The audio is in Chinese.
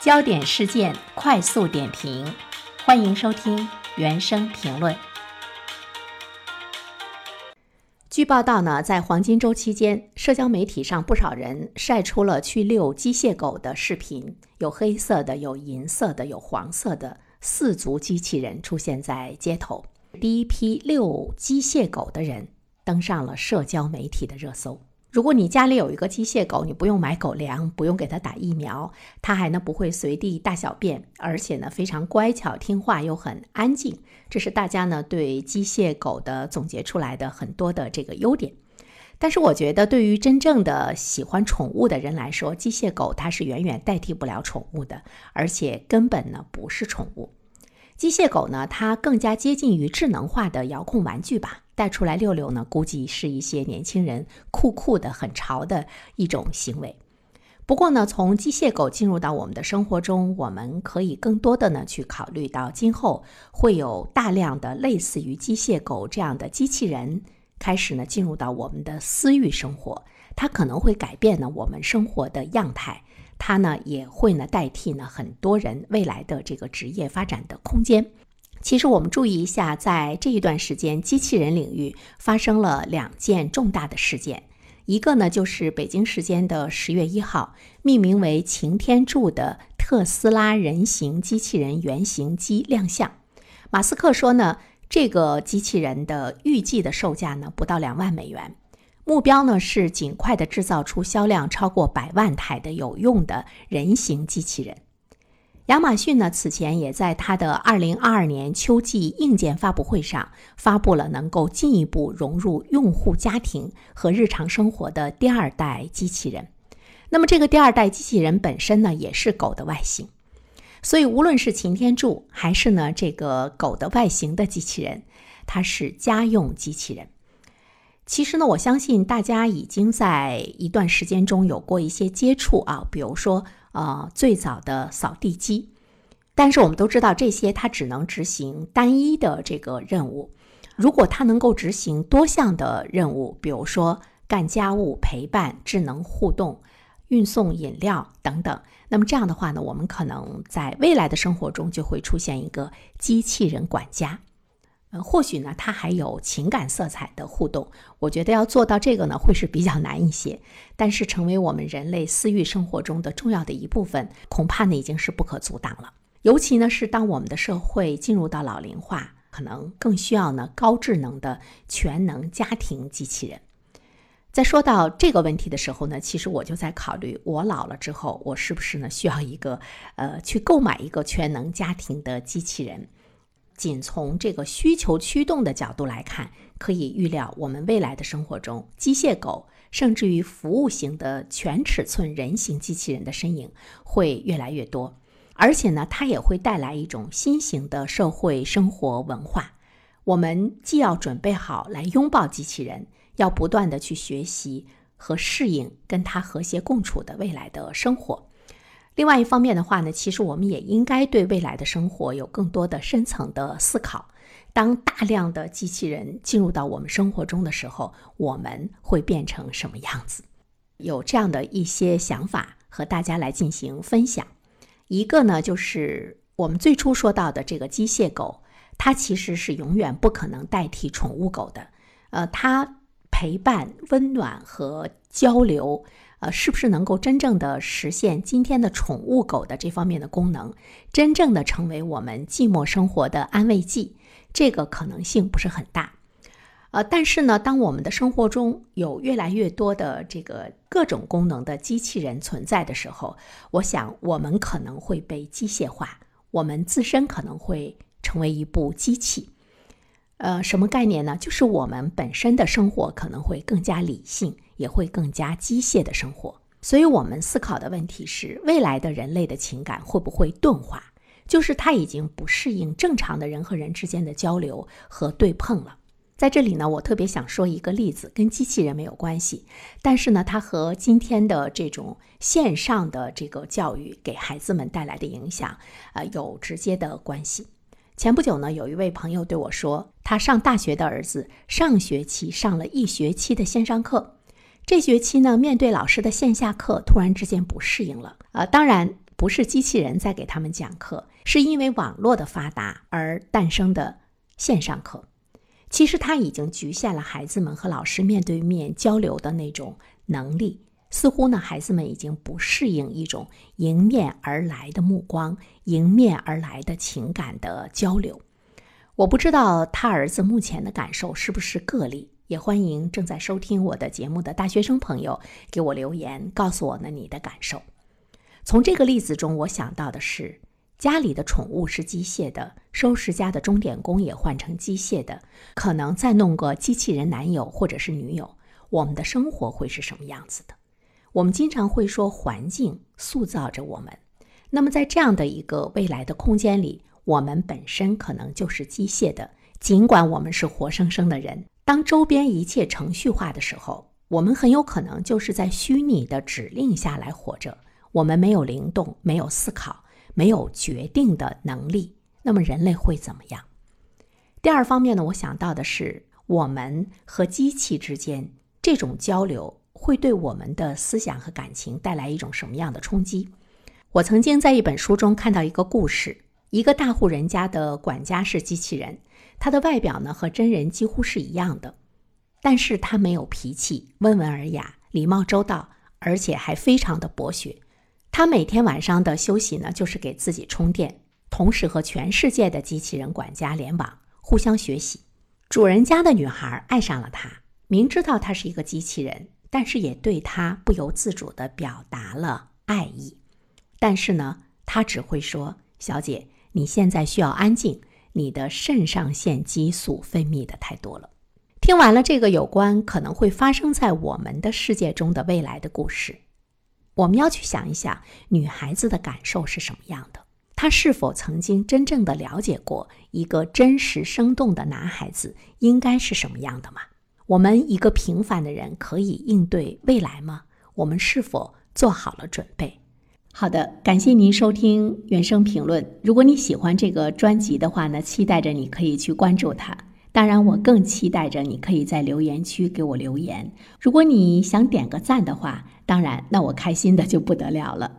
焦点事件快速点评，欢迎收听原声评论。据报道呢，在黄金周期间，社交媒体上不少人晒出了去遛机械狗的视频，有黑色的，有银色的，有黄色的四足机器人出现在街头。第一批遛机械狗的人登上了社交媒体的热搜。如果你家里有一个机械狗，你不用买狗粮，不用给它打疫苗，它还呢不会随地大小便，而且呢非常乖巧听话又很安静，这是大家呢对机械狗的总结出来的很多的这个优点。但是我觉得，对于真正的喜欢宠物的人来说，机械狗它是远远代替不了宠物的，而且根本呢不是宠物。机械狗呢，它更加接近于智能化的遥控玩具吧。带出来遛遛呢，估计是一些年轻人酷酷的、很潮的一种行为。不过呢，从机械狗进入到我们的生活中，我们可以更多的呢去考虑到今后会有大量的类似于机械狗这样的机器人开始呢进入到我们的私域生活，它可能会改变呢我们生活的样态，它呢也会呢代替呢很多人未来的这个职业发展的空间。其实我们注意一下，在这一段时间，机器人领域发生了两件重大的事件。一个呢，就是北京时间的十月一号，命名为擎天柱的特斯拉人形机器人原型机亮相。马斯克说呢，这个机器人的预计的售价呢不到两万美元，目标呢是尽快的制造出销量超过百万台的有用的人形机器人。亚马逊呢，此前也在它的二零二二年秋季硬件发布会上发布了能够进一步融入用户家庭和日常生活的第二代机器人。那么，这个第二代机器人本身呢，也是狗的外形。所以，无论是擎天柱还是呢这个狗的外形的机器人，它是家用机器人。其实呢，我相信大家已经在一段时间中有过一些接触啊，比如说。呃，最早的扫地机，但是我们都知道，这些它只能执行单一的这个任务。如果它能够执行多项的任务，比如说干家务、陪伴、智能互动、运送饮料等等，那么这样的话呢，我们可能在未来的生活中就会出现一个机器人管家。呃，或许呢，它还有情感色彩的互动。我觉得要做到这个呢，会是比较难一些。但是，成为我们人类私域生活中的重要的一部分，恐怕呢已经是不可阻挡了。尤其呢是当我们的社会进入到老龄化，可能更需要呢高智能的全能家庭机器人。在说到这个问题的时候呢，其实我就在考虑，我老了之后，我是不是呢需要一个呃去购买一个全能家庭的机器人。仅从这个需求驱动的角度来看，可以预料我们未来的生活中，机械狗甚至于服务型的全尺寸人形机器人的身影会越来越多。而且呢，它也会带来一种新型的社会生活文化。我们既要准备好来拥抱机器人，要不断的去学习和适应跟它和谐共处的未来的生活。另外一方面的话呢，其实我们也应该对未来的生活有更多的深层的思考。当大量的机器人进入到我们生活中的时候，我们会变成什么样子？有这样的一些想法和大家来进行分享。一个呢，就是我们最初说到的这个机械狗，它其实是永远不可能代替宠物狗的。呃，它陪伴、温暖和交流。呃，是不是能够真正的实现今天的宠物狗的这方面的功能，真正的成为我们寂寞生活的安慰剂？这个可能性不是很大。呃，但是呢，当我们的生活中有越来越多的这个各种功能的机器人存在的时候，我想我们可能会被机械化，我们自身可能会成为一部机器。呃，什么概念呢？就是我们本身的生活可能会更加理性。也会更加机械的生活，所以我们思考的问题是：未来的人类的情感会不会钝化？就是他已经不适应正常的人和人之间的交流和对碰了。在这里呢，我特别想说一个例子，跟机器人没有关系，但是呢，它和今天的这种线上的这个教育给孩子们带来的影响，呃，有直接的关系。前不久呢，有一位朋友对我说，他上大学的儿子上学期上了一学期的线上课。这学期呢，面对老师的线下课，突然之间不适应了。呃，当然不是机器人在给他们讲课，是因为网络的发达而诞生的线上课。其实它已经局限了孩子们和老师面对面交流的那种能力。似乎呢，孩子们已经不适应一种迎面而来的目光、迎面而来的情感的交流。我不知道他儿子目前的感受是不是个例，也欢迎正在收听我的节目的大学生朋友给我留言，告诉我呢你的感受。从这个例子中，我想到的是，家里的宠物是机械的，收拾家的钟点工也换成机械的，可能再弄个机器人男友或者是女友，我们的生活会是什么样子的？我们经常会说环境塑造着我们，那么在这样的一个未来的空间里，我们本身可能就是机械的，尽管我们是活生生的人。当周边一切程序化的时候，我们很有可能就是在虚拟的指令下来活着。我们没有灵动，没有思考，没有决定的能力。那么人类会怎么样？第二方面呢，我想到的是我们和机器之间这种交流。会对我们的思想和感情带来一种什么样的冲击？我曾经在一本书中看到一个故事：一个大户人家的管家是机器人，他的外表呢和真人几乎是一样的，但是他没有脾气，温文尔雅，礼貌周到，而且还非常的博学。他每天晚上的休息呢，就是给自己充电，同时和全世界的机器人管家联网，互相学习。主人家的女孩爱上了他，明知道他是一个机器人。但是也对他不由自主地表达了爱意，但是呢，他只会说：“小姐，你现在需要安静，你的肾上腺激素分泌的太多了。”听完了这个有关可能会发生在我们的世界中的未来的故事，我们要去想一想，女孩子的感受是什么样的？她是否曾经真正的了解过一个真实生动的男孩子应该是什么样的吗？我们一个平凡的人可以应对未来吗？我们是否做好了准备？好的，感谢您收听原声评论。如果你喜欢这个专辑的话呢，期待着你可以去关注它。当然，我更期待着你可以在留言区给我留言。如果你想点个赞的话，当然，那我开心的就不得了了。